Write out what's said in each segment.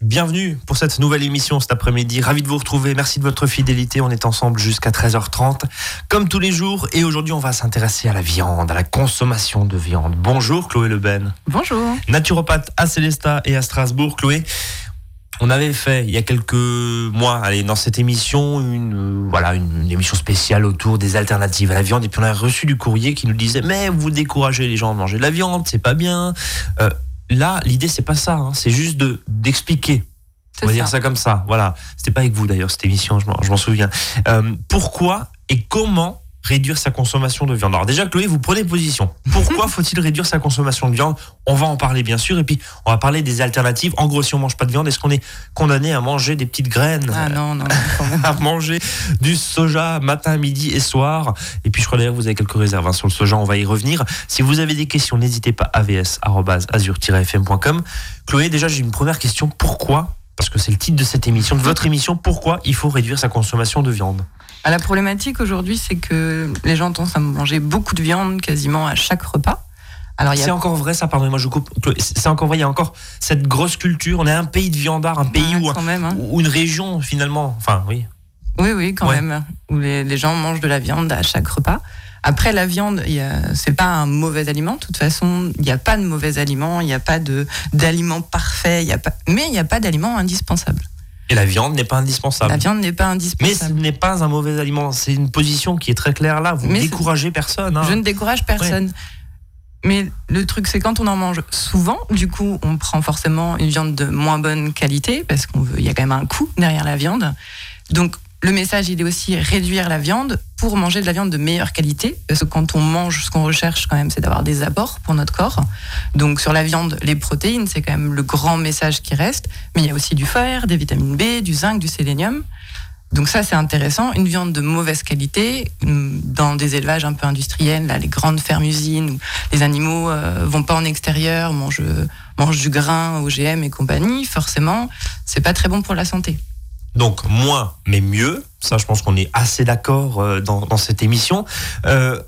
Bienvenue pour cette nouvelle émission cet après-midi. Ravi de vous retrouver. Merci de votre fidélité. On est ensemble jusqu'à 13h30, comme tous les jours. Et aujourd'hui, on va s'intéresser à la viande, à la consommation de viande. Bonjour Chloé Leben. Bonjour. Naturopathe à Célestat et à Strasbourg. Chloé, on avait fait il y a quelques mois, allez, dans cette émission, une euh, voilà, une, émission spéciale autour des alternatives à la viande. Et puis on a reçu du courrier qui nous disait mais vous découragez les gens de manger de la viande, c'est pas bien. Euh, là, l'idée c'est pas ça, hein. c'est juste de d'expliquer. On va dire ça comme ça. Voilà. C'était pas avec vous d'ailleurs cette émission, je m'en souviens. Euh, pourquoi et comment réduire sa consommation de viande. Alors déjà, Chloé, vous prenez position. Pourquoi faut-il réduire sa consommation de viande? On va en parler bien sûr, et puis on va parler des alternatives. En gros, si on mange pas de viande, est-ce qu'on est condamné à manger des petites graines? Ah non, non, à manger du soja matin, midi et soir. Et puis je crois d'ailleurs que vous avez quelques réserves hein, sur le soja, on va y revenir. Si vous avez des questions, n'hésitez pas avs@azur-fm.com. Chloé, déjà j'ai une première question. Pourquoi parce que c'est le titre de cette émission, de votre émission, pourquoi il faut réduire sa consommation de viande ah, La problématique aujourd'hui, c'est que les gens tendent à manger beaucoup de viande quasiment à chaque repas. Alors, c'est encore vrai ça, pardonnez-moi, je coupe. C'est encore vrai, il y a encore cette grosse culture. On est un pays de viandard, un pays où, hein. une région finalement. Enfin, oui. Oui, oui, quand même. Où les, gens mangent de la viande à chaque repas. Après, la viande, c'est pas un mauvais aliment. De toute façon, il n'y a pas de mauvais aliment, il n'y a pas d'aliment parfait, y a pas, mais il n'y a pas d'aliment indispensable. Et la viande n'est pas indispensable. La viande n'est pas indispensable. Mais ce n'est pas un mauvais aliment. C'est une position qui est très claire là. Vous ne découragez personne. Hein. Je ne décourage personne. Mais le truc, c'est quand on en mange souvent, du coup, on prend forcément une viande de moins bonne qualité parce qu'on veut. Il y a quand même un coût derrière la viande. Donc, le message, il est aussi réduire la viande pour manger de la viande de meilleure qualité. Parce que quand on mange, ce qu'on recherche quand même, c'est d'avoir des apports pour notre corps. Donc sur la viande, les protéines, c'est quand même le grand message qui reste. Mais il y a aussi du fer, des vitamines B, du zinc, du sélénium. Donc ça, c'est intéressant. Une viande de mauvaise qualité, dans des élevages un peu industriels, là, les grandes fermes-usines, où les animaux euh, vont pas en extérieur, mangent, mangent du grain, OGM et compagnie, forcément, c'est pas très bon pour la santé. Donc moins, mais mieux. Ça, je pense qu'on est assez d'accord euh, dans, cette émission. Euh,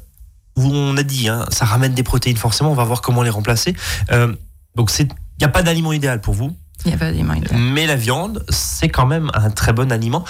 où on a dit, hein, ça ramène des protéines forcément. On va voir comment les remplacer. Euh, donc il n'y a pas d'aliment idéal pour vous. Il n'y a pas d'aliment idéal. Mais la viande, c'est quand même un très bon aliment.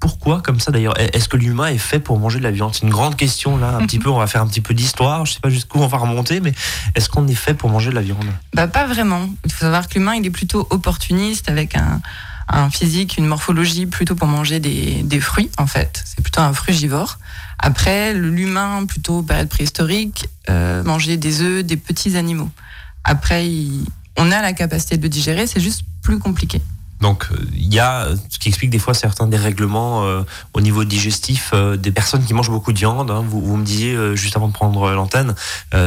pourquoi comme ça d'ailleurs? Est-ce que l'humain est fait pour manger de la viande? C'est une grande question là. Un petit peu, on va faire un petit peu d'histoire. Je sais pas jusqu'où on va remonter, mais est-ce qu'on est fait pour manger de la viande? Bah pas vraiment. Il faut savoir que l'humain, il est plutôt opportuniste avec un un physique, une morphologie plutôt pour manger des, des fruits, en fait. C'est plutôt un frugivore. Après, l'humain, plutôt période préhistorique, euh, mangeait des œufs, des petits animaux. Après, on a la capacité de digérer, c'est juste plus compliqué. Donc euh, il y a ce qui explique des fois certains dérèglements euh, au niveau digestif euh, des personnes qui mangent beaucoup de viande. Hein. Vous, me disiez juste avant de prendre l'antenne,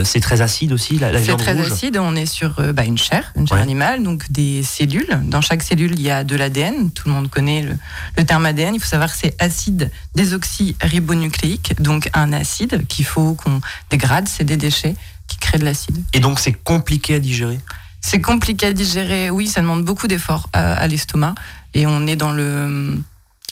c'est très acide aussi la, viande C'est très acide. On est sur bah, une chair, une chair animale, donc des cellules. Dans chaque cellule, il y a de l'ADN. Tout le monde connaît le, terme ADN. Il faut savoir que c'est acide désoxyribonucléique, donc un acide qu'il faut qu'on dégrade. C'est des déchets qui créent de l'acide. Et donc c'est compliqué à digérer? C'est compliqué à digérer. Oui, ça demande beaucoup d'efforts à, l'estomac. Et on est dans le,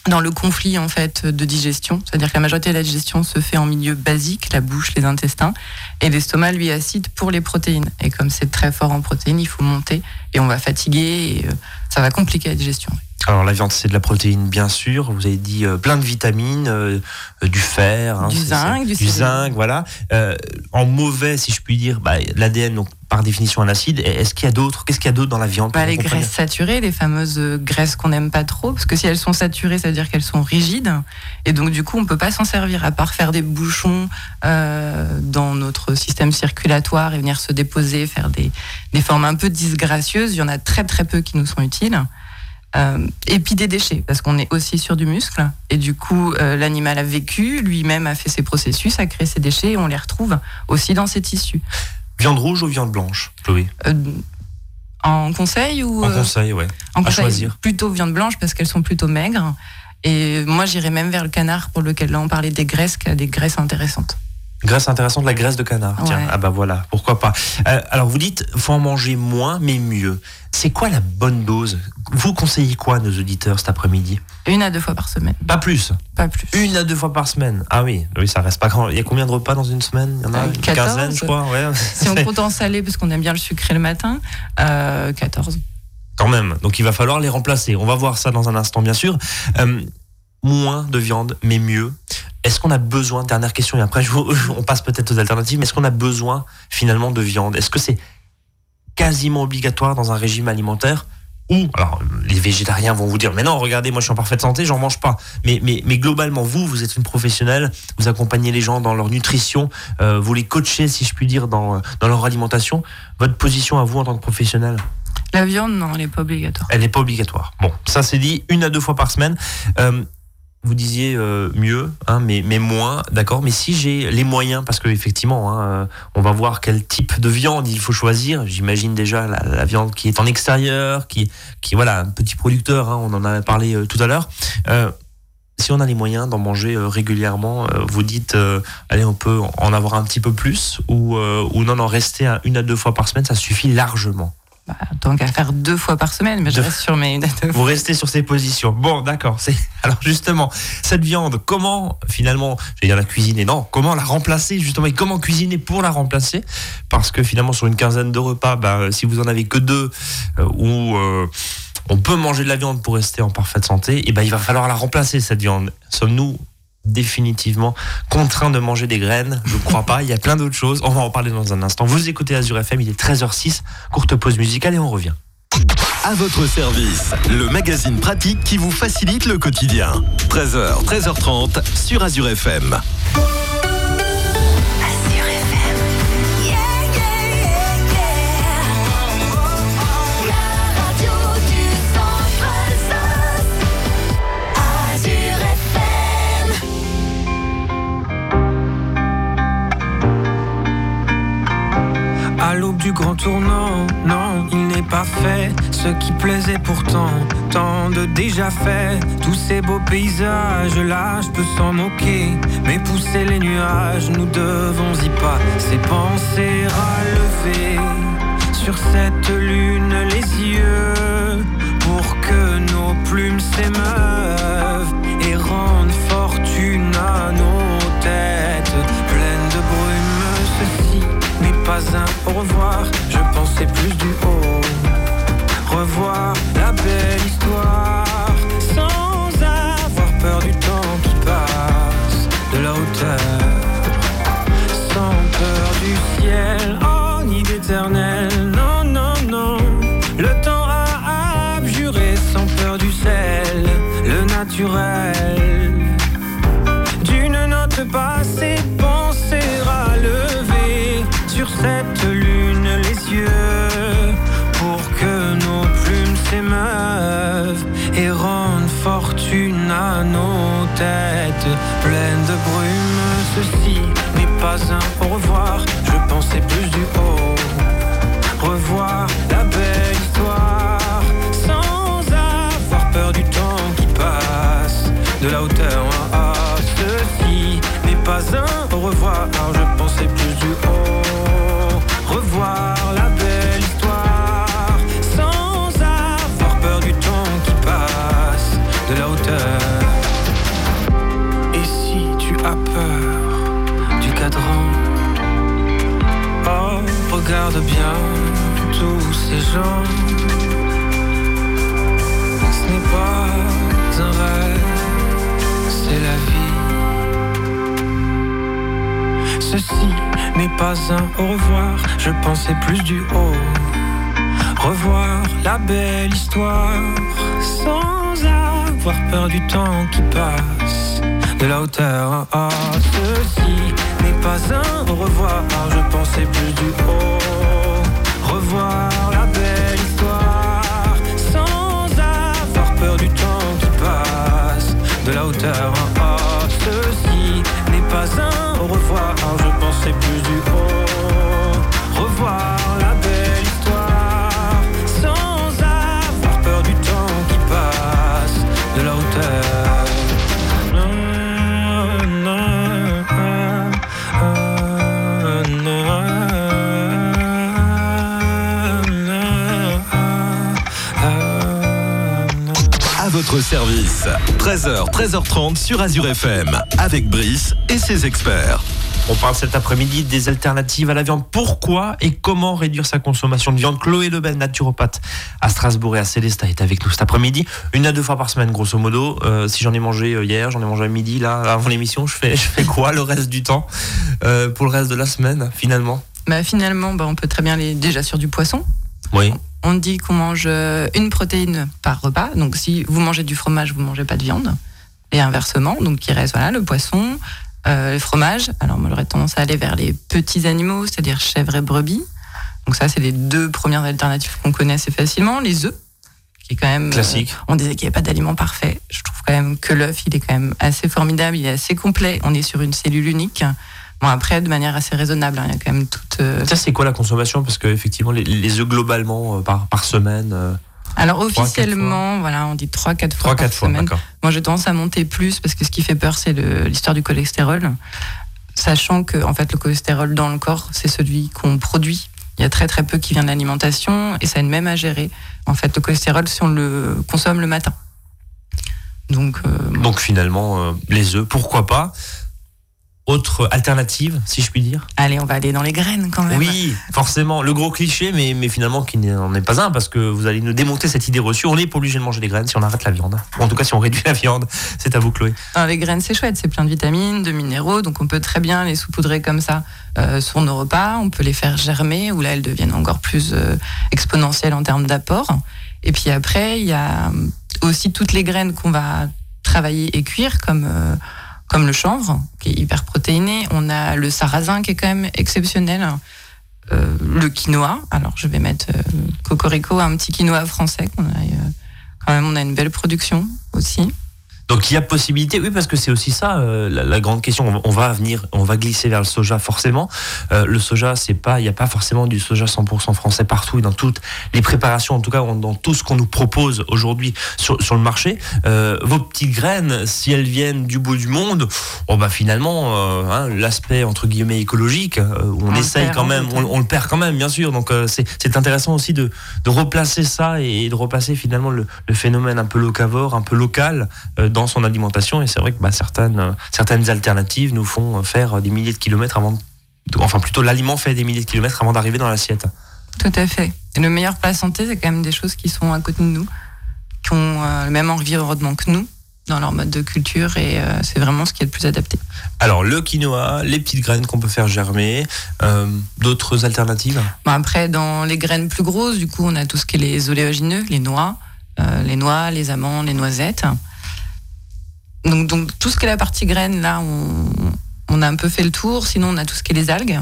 dans le conflit en fait de digestion. C'est-à-dire que la majorité de la digestion se fait en milieu basique, la bouche, les intestins. Et l'estomac, lui, acide pour les protéines. Et comme c'est très fort en protéines, il faut monter. Et on va fatiguer. Et euh, ça va compliquer la digestion. Alors la viande c'est de la protéine bien sûr, vous avez dit euh, plein de vitamines, euh, euh, du fer, hein, du zinc, du, zinc, voilà. en mauvais si je puis dire, bah, l'ADN donc par définition un acide. Est-ce qu'il y a d'autres Qu'est-ce qu'il y a d'autre dans la viande bah, Les graisses saturées, les fameuses graisses qu'on n'aime pas trop, parce que si elles sont saturées, ça veut dire qu'elles sont rigides, et donc du coup on peut pas s'en servir à part faire des bouchons dans notre système circulatoire et venir se déposer, faire des, des formes un peu disgracieuses. Il y en a très très peu qui nous sont utiles. Euh, et puis des déchets, parce qu'on est aussi sur du muscle. Et du coup, euh, l'animal a vécu, lui-même a fait ses processus, a créé ses déchets, et on les retrouve aussi dans ses tissus. Viande rouge ou viande blanche, Chloé? Euh, En conseil ou En conseil, ouais. En à choisir. Plutôt viande blanche parce qu'elles sont plutôt maigres. Et moi, j'irais même vers le canard pour lequel là on parlait des graisses, qui a des graisses intéressantes. Graisse intéressante, la graisse de canard. Tiens, ah bah voilà, pourquoi pas. Euh, alors vous dites, faut en manger moins, mais mieux. C'est quoi la bonne dose? Vous conseillez quoi, nos auditeurs, cet après-midi? Une à deux fois par semaine. Pas plus Pas plus. Une à deux fois par semaine. Ah oui, oui, ça reste pas grand. Il y a combien de repas dans une semaine? Il y en a euh, une quinzaine, je crois. si on compte en salé, parce qu'on aime bien le sucré le matin, euh, 14. quand même. Donc il va falloir les remplacer. On va voir ça dans un instant, bien sûr. Moins de viande, mais mieux. Est-ce qu'on a besoin, dernière question, et après je vous- on passe peut-être aux alternatives, mais est-ce qu'on a besoin finalement de viande? Est-ce que c'est quasiment obligatoire dans un régime alimentaire ou, alors les végétariens vont vous dire, mais non, regardez, moi je suis en parfaite santé, j'en mange pas. Mais, mais, mais globalement, vous, vous êtes une professionnelle, vous accompagnez les gens dans leur nutrition, euh, vous les coachez, si je puis dire, dans, dans leur alimentation. Votre position à vous en tant que professionnel La viande, non, elle n'est pas obligatoire. elle n'est pas obligatoire. Bon, ça c'est dit une à deux fois par semaine. Euh, vous disiez euh, mieux, hein, mais, mais moins, d'accord. Mais si j'ai les moyens, parce que effectivement, hein, euh, on va voir quel type de viande il faut choisir. J'imagine déjà la, la viande qui est en extérieur, qui, qui voilà, un petit producteur. hein, on en a parlé euh, tout à l'heure. Euh, si on a les moyens d'en manger euh, régulièrement, vous dites, allez, on peut en avoir un petit peu plus, ou, ou non, en rester à une à deux fois par semaine, ça suffit largement. Bah, tant qu'à faire deux fois par semaine, mais je reste sur mes dates. Vous restez sur ces positions. Bon, d'accord. C'est alors justement cette viande. Comment finalement, j'allais dire la cuisiner. Non, comment la remplacer justement et comment cuisiner pour la remplacer? Parce que finalement, sur une quinzaine de repas, bah, si vous en avez que deux euh, où euh, on peut manger de la viande pour rester en parfaite santé, et ben il va falloir la remplacer cette viande. Sommes-nous définitivement contraints de manger des graines Je ne crois pas. Il y a plein d'autres choses. On va en parler dans un instant. Vous écoutez Azure FM. Il est 13h06. Courte pause musicale et on revient. À votre service, le magazine pratique qui vous facilite le quotidien. 13h, 13h30 sur Azure FM. Du grand tournant, non, il n'est pas fait. Ce qui plaisait pourtant, tant de déjà fait. Tous ces beaux paysages là, je peux s'en moquer, mais pousser les nuages, nous devons y passer, penser à lever sur cette lune les yeux pour que nos plumes s'émeuvent et rendent fortune à nos têtes au revoir, je pensais plus du haut. Revoir la belle histoire sans avoir peur du temps qui passe, de la hauteur, sans peur du ciel, oh ni d'éternel, non, non, non. Le temps a abjuré sans peur du sel, le naturel. Sur cette lune les yeux pour que nos plumes s'émeuvent et rendent fortune à nos têtes pleines de brume. Ceci n'est pas un au revoir, je pensais plus du regarde bien tous ces gens. Ce n'est pas un rêve, c'est la vie. Ceci n'est pas un au revoir, je pensais plus du haut. Revoir la belle histoire sans avoir peur du temps qui passe. De la hauteur, ah, ceci n'est pas un au revoir, je pensais plus du haut. Revoir la belle histoire sans avoir peur du temps qui passe. De la hauteur, ah, ceci n'est pas un au revoir, je pensais plus du haut. Revoir la 13h, 13h30 sur Azure FM avec Brice et ses experts. On parle cet après-midi des alternatives à la viande. Pourquoi et comment réduire sa consommation de viande? Chloé Lebel, naturopathe à Strasbourg et à Célestat, est avec nous cet après-midi. Une à deux fois par semaine, grosso modo. Euh, si j'en ai mangé euh, hier, j'en ai mangé à midi, là, avant l'émission, je fais, je fais quoi le reste du temps? Euh, Pour le reste de la semaine, finalement? Bah, finalement, bah, on peut très bien aller déjà sur du poisson. Oui. On dit qu'on mange euh, une protéine par repas. Donc, si vous mangez du fromage, vous mangez pas de viande. Et inversement, donc il reste voilà, le poisson, euh, le fromage. Alors, moi, j'aurais tendance à aller vers les petits animaux, c'est-à-dire chèvres et brebis. Donc, ça, c'est les deux premières alternatives qu'on connaît assez facilement. Les œufs, qui est quand même. euh, Classique. on disait qu'il n'y avait pas d'aliment parfait. Je trouve quand même que l'œuf, il est quand même assez formidable, il est assez complet. On est sur une cellule unique. Bon, après, de manière assez raisonnable, hein, il y a quand même toute. euh, Ça, c'est quoi la consommation? Parce que effectivement, les, les œufs globalement euh, par, par semaine, euh, Alors, officiellement, voilà, on dit 3-4 fois 3 par 4 fois, semaine. Moi, j'ai tendance à monter plus parce que ce qui fait peur, c'est l'histoire du cholestérol. Sachant que, en fait, le cholestérol dans le corps, c'est celui qu'on produit. Il y a très très peu qui vient de l'alimentation et ça aide même à gérer. En fait, le cholestérol, si on le consomme le matin. Donc, euh, Donc finalement, euh, les œufs, pourquoi pas? Autre alternative, si je puis dire allez, on va aller dans les graines quand même. Oui, forcément, le gros cliché, mais, mais finalement qui n'en est pas un, parce que vous allez nous démonter cette idée reçue. On n'est pas obligé de manger des graines si on arrête la viande. Ou en tout cas, si on réduit la viande. C'est à vous, Chloé. Alors, les graines, c'est chouette, c'est plein de vitamines, de minéraux, donc on peut très bien les saupoudrer comme ça euh, sur nos repas. On peut les faire germer, où là, elles deviennent encore plus euh, exponentielles en termes d'apport. Et puis après, il y a euh, aussi toutes les graines qu'on va travailler et cuire, comme, euh, comme le chanvre, qui est hyper protéiné. On a le sarrasin, qui est quand même exceptionnel. Euh, le quinoa. Alors, je vais mettre euh, Cocorico, un petit quinoa français. a, euh, quand même, on a une belle production aussi. Donc il y a possibilité, oui, parce que c'est aussi ça euh, la, la grande question. On va- On va venir, on va glisser vers le soja forcément. Euh, le soja, c'est pas, il n'y a pas forcément du soja 100% français partout et dans toutes les préparations, en tout cas dans tout ce qu'on nous propose aujourd'hui sur, sur le marché. Euh, vos petites graines, si elles viennent du bout du monde, oh bah finalement, euh, hein, l'aspect entre guillemets écologique, euh, on, On essaye perd, quand même, on, on le perd quand même, bien sûr. Donc euh, c'est c'est intéressant aussi de, de replacer ça et de replacer finalement le, le phénomène un peu locavore, un peu local euh, dans son alimentation. Et c'est vrai que bah, certaines, certaines alternatives nous font faire des milliers de kilomètres avant, de- enfin plutôt l'aliment fait des milliers de kilomètres avant d'arriver dans l'assiette. Tout à fait. Et le meilleur plat santé, c'est quand même des choses qui sont à côté de nous, qui ont euh, le même environnement que nous dans leur mode de culture et euh, c'est vraiment ce qui est le plus adapté. Alors le quinoa, les petites graines qu'on peut faire germer, euh, d'autres alternatives? Bon, après, dans les graines plus grosses, du coup, on a tout ce qui est les oléagineux, les noix, les noix, les amandes, les noisettes. Donc, donc tout ce qui est la partie graines, là, on, on a un peu fait le tour. Sinon, on a tout ce qui est les algues.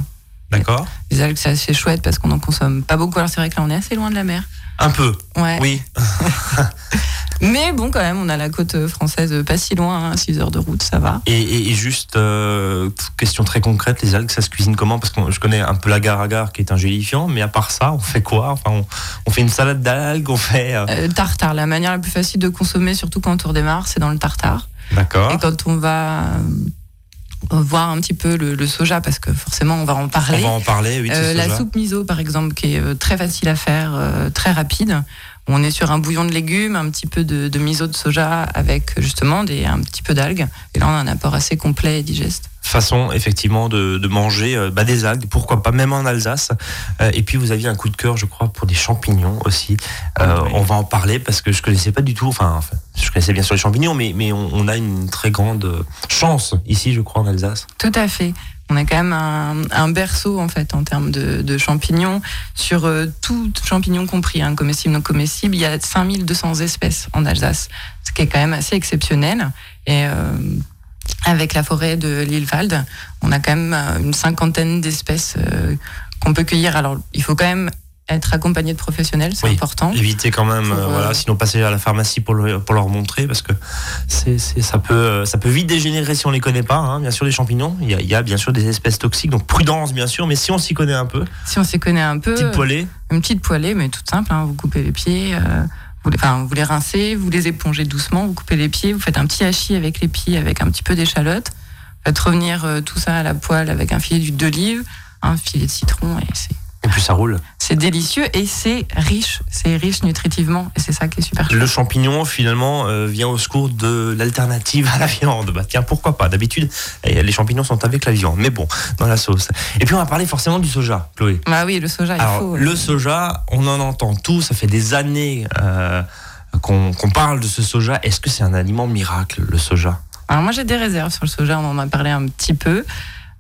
D'accord Les algues, c'est assez chouette parce qu'on en consomme pas beaucoup. Alors, c'est vrai que là, on est assez loin de la mer. Un peu, Ouais. oui. Mais bon, quand même, on a la côte française pas si loin, 6 heures de route, ça va. Et, et- et juste, euh, question très concrète, les algues, ça se cuisine comment? Parce que je connais un peu l'agar-agar qui est un gélifiant, mais à part ça, on fait quoi? Enfin, on, on fait une salade d'algues, on fait... euh, Euh, tartare, la manière la plus facile de consommer, surtout quand on redémarre, c'est dans le tartare. D'accord. Et quand on va euh, voir un petit peu le, le soja, parce que forcément on va en On parler. va en parler, oui, Euh, la soupe miso, par exemple, qui est euh, très facile à faire, euh, très rapide. On est sur un bouillon de légumes, un petit peu de, de miso de soja avec justement des, un petit peu d'algues. Et là, on a un apport assez complet et digeste. Façon, effectivement, de, de manger euh, bah, des algues, pourquoi pas, même en Alsace. Euh, et puis, vous aviez un coup de cœur, je crois, pour des champignons aussi. Euh, Oui. On va en parler parce que je connaissais pas du tout, enfin, enfin, je connaissais bien sûr les champignons, mais, mais on, on a une très grande chance ici, je crois, en Alsace. Tout à fait. On a quand même un, un berceau en fait en termes de, de champignons sur euh, tout champignon compris, hein, comestible, non comestible. Il y a 5200 espèces en Alsace, ce qui est quand même assez exceptionnel. Et euh, avec la forêt de l'île Valde, on a quand même euh, une cinquantaine d'espèces euh, qu'on peut cueillir. Alors il faut quand même être accompagné de professionnels, c'est Oui. important. Éviter quand même, Pour, euh, euh, voilà, sinon passer à la pharmacie pour, le- pour leur montrer, parce que c'est, ça, peut, euh, ça peut vite dégénérer si on les connaît pas. hein. Bien sûr, les champignons, il y, a, il y a bien sûr des espèces toxiques, donc prudence bien sûr, mais si on s'y connaît un peu, Si on s'y connaît un peu, petite poêlée, Une petite poêlée, mais toute simple. hein. Vous coupez les pieds, euh, vous, les, enfin, vous les rincez, vous les épongez doucement, vous coupez les pieds, vous faites un petit hachis avec les pieds, avec un petit peu d'échalote. Faites revenir euh, tout ça à la poêle avec un filet d'huile d'olive, un filet de citron, et c'est Et puis ça roule. C'est délicieux et c'est riche, c'est riche nutritivement et c'est ça qui est super. Le champignon, finalement, euh, vient au secours de l'alternative à la viande. Bah tiens, pourquoi pas? D'habitude, eh, les champignons sont avec la viande, mais bon, dans la sauce. Et puis on va parler forcément du soja, Chloé. Bah oui, le soja, il faut. le soja, on en entend tout, ça fait des années euh, qu'on qu'on parle de ce soja. Est-ce que c'est un aliment miracle, le soja? Alors moi j'ai des réserves sur le soja, on en a parlé un petit peu.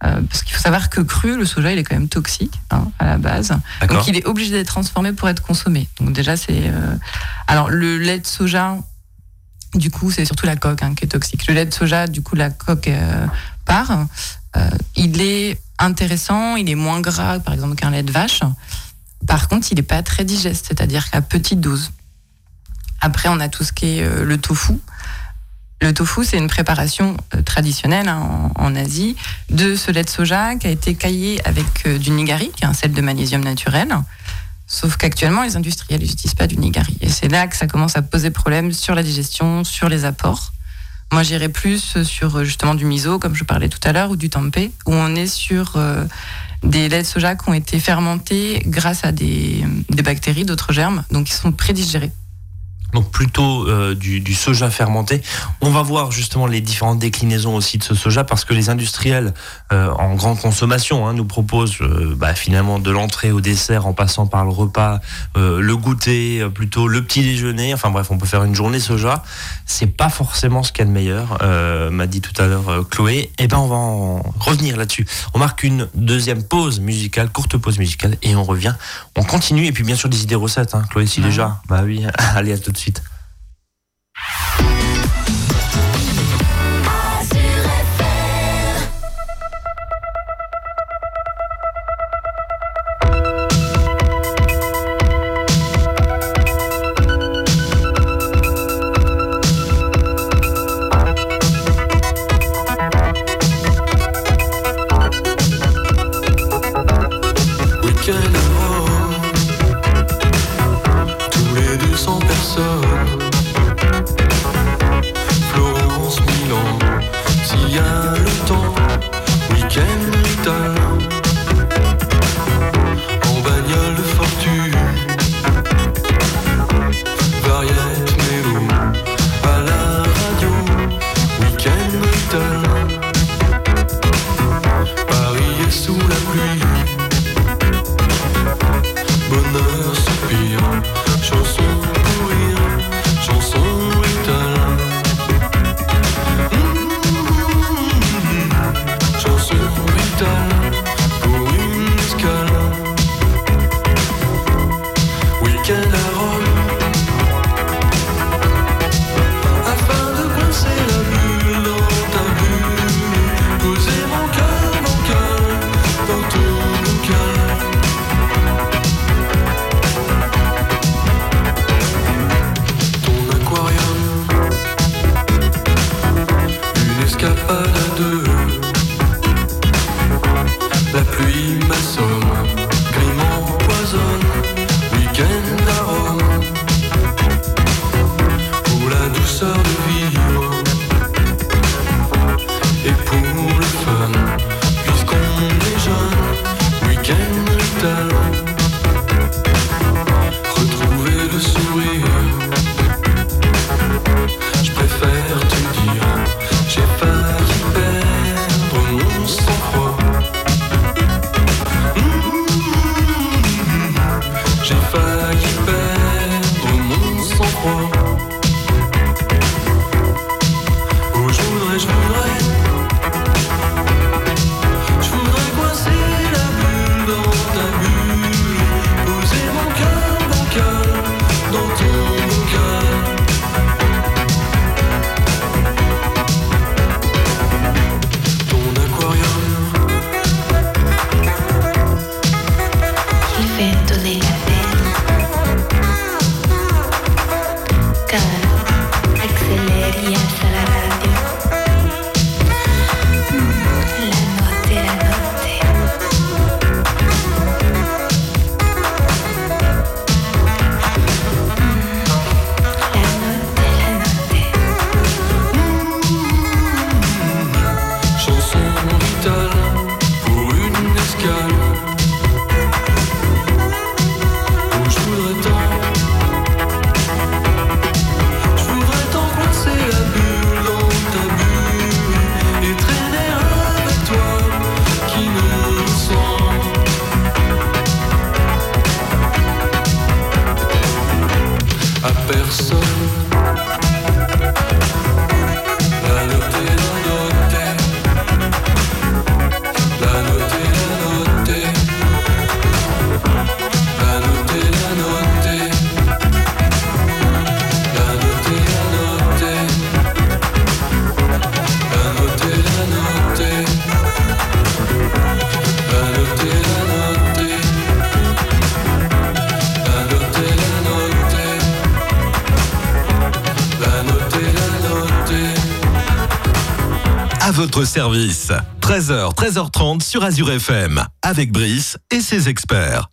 Euh, parce qu'il faut savoir que cru, le soja, il est quand même toxique hein, à la base. Donc il est obligé d'être transformé pour être consommé. Donc déjà c'est. euh, Alors le lait de soja, du coup c'est surtout la coque hein, qui est toxique. Le lait de soja, du coup la coque euh, part. Euh, il est intéressant, il est moins gras par exemple qu'un lait de vache. Par contre, il n'est pas très digeste, c'est-à-dire qu'à petite dose. Après, on a tout ce qui est euh, le tofu. Le tofu, c'est une préparation euh, traditionnelle hein, en, Asie de ce lait de soja qui a été caillé avec euh, du nigari, qui est un sel de magnésium naturel. Sauf qu'actuellement, les industriels n'utilisent pas du nigari. Et c'est là que ça commence à poser problème sur la digestion, sur les apports. Moi, j'irais plus sur euh, justement du miso, comme je parlais tout à l'heure, ou du tempeh, où on est sur des laits de soja qui ont été fermentés grâce à des, des bactéries, d'autres germes, donc ils sont prédigérés. Donc plutôt euh, du, du soja fermenté. On va voir justement les différentes déclinaisons aussi de ce soja parce que les industriels euh, en grande consommation hein, nous proposent euh, bah, finalement de l'entrée au dessert en passant par le repas, le goûter, plutôt le petit déjeuner. Enfin bref, on peut faire une journée soja. C'est pas forcément ce qu'il y a de meilleur, m'a dit tout à l'heure Chloé. Et ben on va en revenir là-dessus. On marque une deuxième pause musicale, courte pause musicale, et on revient. On continue et puis bien sûr des idées recettes. Hein. Chloé, si Ouais. déjà. Bah oui, allez à tout suite. Service. 13h, 13h30 sur Azure FM, avec Brice et ses experts.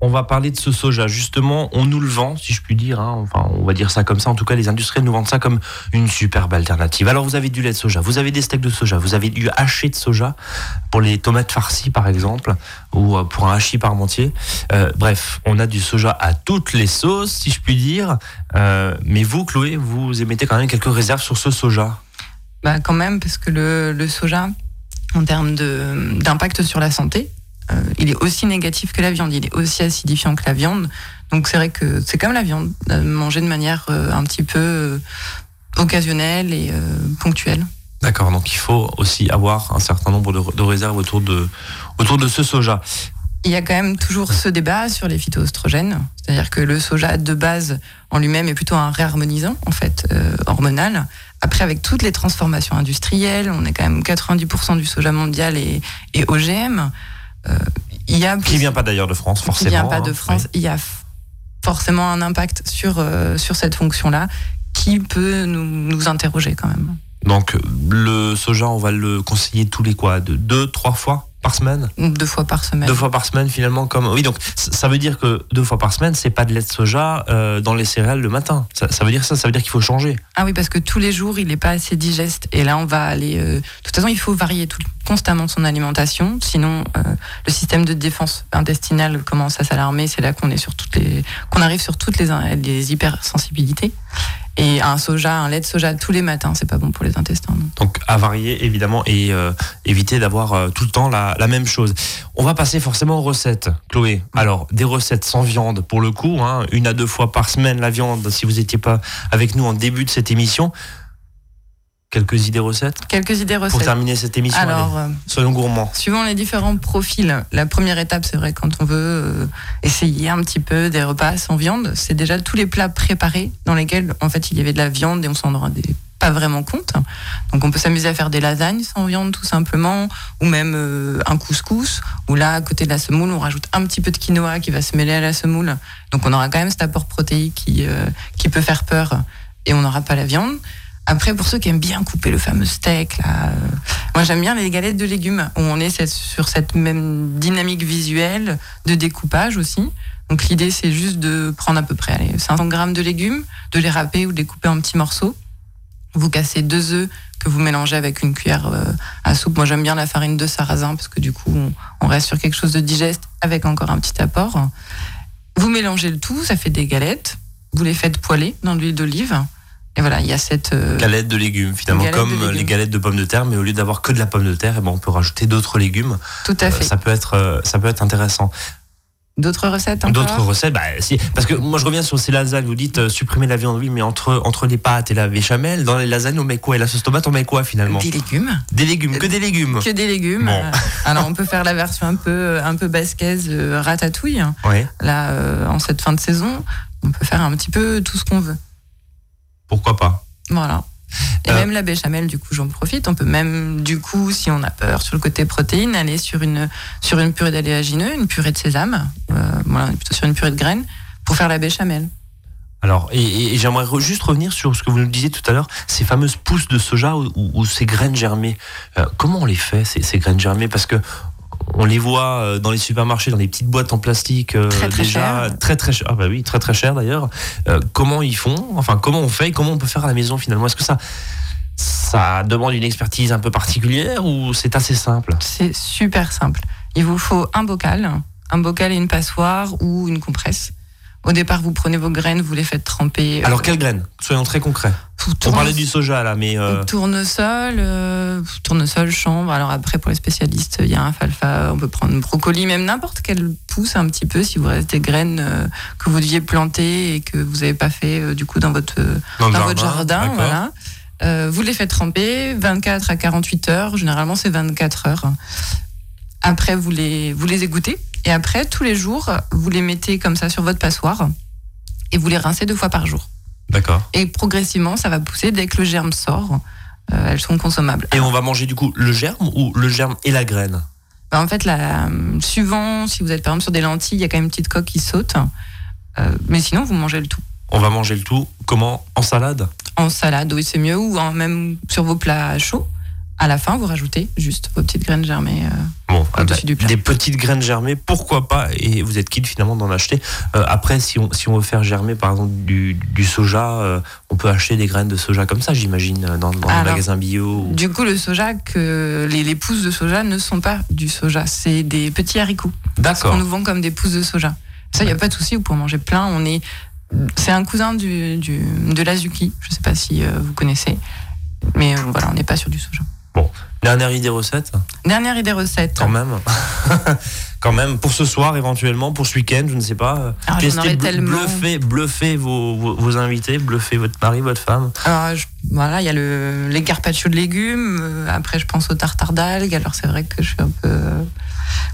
On va parler de ce soja. Justement, on nous le vend, si je puis dire. hein. Enfin, on va dire ça comme ça. En tout cas, les industriels nous vendent ça comme une superbe alternative. Alors, vous avez du lait de soja, vous avez des steaks de soja, vous avez du haché de soja pour les tomates farcies, par exemple, ou euh, pour un hachis parmentier. Euh, bref, on a du soja à toutes les sauces, si je puis dire. Euh, mais vous, Chloé, vous émettez quand même quelques réserves sur ce soja. Bah, quand même, parce que le, soja, en termes d'impact sur la santé, euh, il est aussi négatif que la viande, il est aussi acidifiant que la viande. Donc c'est vrai que c'est comme la viande, euh, manger de manière euh, un petit peu occasionnelle et ponctuelle. D'accord, donc il faut aussi avoir un certain nombre de, de réserves autour de, autour de ce soja. Il y a quand même toujours ce débat sur les phytoestrogènes, c'est-à-dire que le soja de base en lui-même est plutôt un réharmonisant en fait euh, hormonal. Après, avec toutes les transformations industrielles, on est quand même 90% du soja mondial et, et OGM. Euh, il y a Qui vient pas d'ailleurs de France, qui forcément. vient pas de hein. France, il y a forcément un impact sur euh, sur cette fonction-là qui peut nous, nous interroger quand même. Donc le soja, on va le conseiller tous les quoi de deux, trois fois? Par semaine Deux fois par semaine. Deux fois par semaine finalement comme oui donc ça veut dire que deux fois par semaine c'est pas de lait de soja euh, dans les céréales le matin ça, ça veut dire ça ça veut dire qu'il faut changer Ah oui, parce que tous les jours, il n'est pas assez digeste. Et là, on va aller. euh, De toute façon, il faut varier tout, constamment son alimentation. Sinon, euh, le système de défense intestinale commence à s'alarmer. C'est là qu'on est sur toutes les, qu'on arrive sur toutes les, les hypersensibilités. Et un soja, un lait de soja tous les matins, c'est pas bon pour les intestins. donc. À varier évidemment et euh, éviter d'avoir euh, tout le temps la, la même chose. On va passer forcément aux recettes Chloé. Alors des recettes sans viande pour le coup hein, une à deux fois par semaine la viande si vous n'étiez pas avec nous en début de cette émission quelques idées recettes Quelques idées pour recettes. terminer cette émission Alors, allez, euh, soyons gourmands Suivant les différents profils, la première étape, c'est vrai, quand on veut euh, essayer un petit peu des repas sans viande, c'est déjà tous les plats préparés dans lesquels, en fait, il y avait de la viande et on s'en rendait pas vraiment compte. Donc, on peut s'amuser à faire des lasagnes sans viande, tout simplement, ou même euh, un couscous, où là, à côté de la semoule, on rajoute un petit peu de quinoa qui va se mêler à la semoule. Donc, on aura quand même cet apport protéique qui, euh, qui peut faire peur et on n'aura pas la viande. Après, pour ceux qui aiment bien couper le fameux steak, là, euh, moi j'aime bien les galettes de légumes, où on est sur cette même dynamique visuelle de découpage aussi. Donc l'idée c'est juste de prendre à peu près allez, 500 grammes de légumes, de les râper ou de les couper en petits morceaux. Vous cassez deux œufs que vous mélangez avec une cuillère euh, à soupe. Moi j'aime bien la farine de sarrasin parce que du coup on, reste sur quelque chose de digeste avec encore un petit apport. Vous mélangez le tout, ça fait des galettes. Vous les faites poêler dans l'huile d'olive. Et voilà, il y a cette euh, Galettes de légumes, finalement, comme légumes. les galettes de pommes de terre, mais au lieu d'avoir que de la pomme de terre, eh ben, on peut rajouter d'autres légumes. tout à Euh, fait. ça peut être, euh, ça peut être intéressant. D'autres recettes D'autres recettes, bah, si, parce que moi je reviens sur ces lasagnes. Vous dites euh, supprimer la viande, oui, mais entre entre les pâtes et la béchamel, dans les lasagnes, on met quoi? Et la sauce tomate, on met quoi finalement? Des légumes. Des légumes, que des légumes. Que des légumes. Bon. Euh, Alors on peut faire la version un peu un peu basquaise euh, ratatouille. Ouais. Là euh, en cette fin de saison, on peut faire un petit peu tout ce qu'on veut. Pourquoi pas Voilà. Et Euh, même la béchamel, du coup, j'en profite. On peut même, du coup, si on a peur sur le côté protéines, aller sur une, sur une purée d'aléagineux, une purée de sésame, euh, voilà, plutôt sur une purée de graines, pour faire la béchamel. Alors, et, et- et j'aimerais re- juste revenir sur ce que vous nous disiez tout à l'heure, ces fameuses pousses de soja ou, ou- ou ces graines germées. Euh, comment on les fait ces, ces graines germées? Parce que on les voit euh, dans les supermarchés, dans des petites boîtes en plastique euh, Très, très déjà chères. très très cher. Ah bah oui, très très cher d'ailleurs. Euh, comment ils font? Enfin, comment on fait? Et Comment on peut faire à la maison finalement? Est-ce que ça ça demande une expertise un peu particulière ou c'est assez simple? C'est super simple. Il vous faut un bocal, un bocal et une passoire ou une compresse. Au départ, vous prenez vos graines, vous les faites tremper. euh, Alors quelles graines Soyons très concrets. tout On tourne- parlait du soja là, mais euh, Tournesol, euh, tournesol, chanvre. Alors après, pour les spécialistes, il y a un falfa, on peut prendre brocoli, même n'importe quelle pousse un petit peu si vous reste des graines euh, que vous deviez planter et que vous n'avez pas fait euh, du coup dans votre, dans, le dans votre jardin. Voilà. Euh, vous les faites tremper 24 à 48 heures. Généralement, c'est 24 heures. Après, vous les, vous les égouttez. Et après, tous les jours, vous les mettez comme ça sur votre passoire et vous les rincez deux fois par jour. D'accord. Et progressivement, ça va pousser. Dès que le germe sort, euh, elles sont consommables. Et on va manger du coup le germe ou le germe et la graine? Bah, en fait, la, euh, suivant, si vous êtes par exemple sur des lentilles, il y a quand même une petite coque qui saute. Euh, mais sinon, vous mangez le tout. On va manger le tout. Comment? En salade? En salade, oui, c'est mieux. Ou en- même sur vos plats chauds. À la fin, vous rajoutez juste vos petites graines germées. euh, Bon, ah bah, du plat. des petites graines germées, pourquoi pas Et vous êtes quitte finalement d'en acheter. Euh, après, si on, si on veut faire germer par exemple du, du soja, euh, on peut acheter des graines de soja comme ça, j'imagine, dans, dans les Alors, magasins bio. ou- Du coup, le soja, que les, les pousses de soja ne sont pas du soja, c'est des petits haricots. qu'on D'accord. nous vend comme des pousses de soja. Ça, il n'y a pas de souci, vous pouvez en manger plein. On est, c'est un cousin du, du- de l'azuki. Je ne sais pas si vous connaissez, mais voilà, on n'est pas sur du soja. Dernière idée recette, Dernière idée recette. quand même. quand même, pour ce soir éventuellement, pour ce week-end, je ne sais pas. Alors, j'en testez, tellement. bluffer, bluffer vos, vos, vos invités, bluffer votre mari, votre femme. Alors, je- voilà, il y a le, les carpaccio de légumes. euh, Après, je pense au tartare d'algues. Alors, c'est vrai que je suis un peu.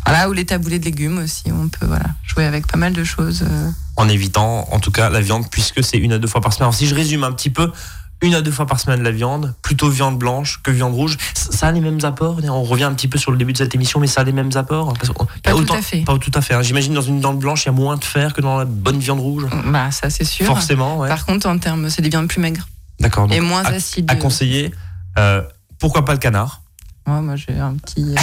voilà, ou les taboulés de légumes aussi. On peut voilà, jouer avec pas mal de choses. euh. en évitant en tout cas la viande puisque c'est une à deux fois par semaine. Alors si je résume un petit peu, une à deux fois par semaine la viande, plutôt viande blanche que viande rouge. Ça a les mêmes apports? On revient un petit peu sur le début de cette émission, mais ça a les mêmes apports? Parce Pas tout à fait. Pas tout à fait. hein. J'imagine dans une viande blanche, il y a moins de fer que dans la bonne viande rouge. Bah, ça, c'est sûr. Forcément, ouais. Par contre, en termes, c'est des viandes plus maigres D'accord. et moins à, acides. à conseiller. euh, pourquoi pas le canard? Ouais, moi, j'ai un petit.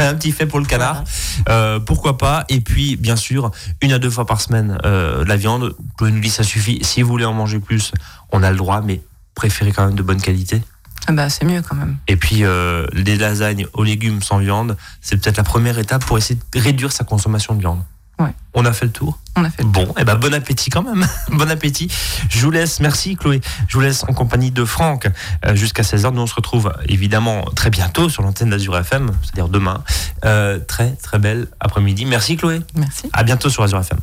euh, un petit fait pour le canard. Euh, pourquoi pas? Et puis, bien sûr, une à deux fois par semaine, euh, la viande. Chloé nous dit ça suffit. Si vous voulez en manger plus, on a le droit, mais préférez quand même de bonne qualité? Ah bah, c'est mieux quand même. Et puis, euh, des lasagnes aux légumes sans viande, c'est peut-être la première étape pour essayer de réduire sa consommation de viande. Ouais. On a fait le tour? On a fait le Bon, et ben bon appétit quand même. bon appétit. Je vous laisse, merci Chloé. Je vous laisse en compagnie de Franck euh, jusqu'à 16h. Nous on se retrouve évidemment très bientôt sur l'antenne d'Azur FM, c'est-à-dire demain. Euh, très très belle après-midi. Merci Chloé. Merci. À bientôt sur Azure FM.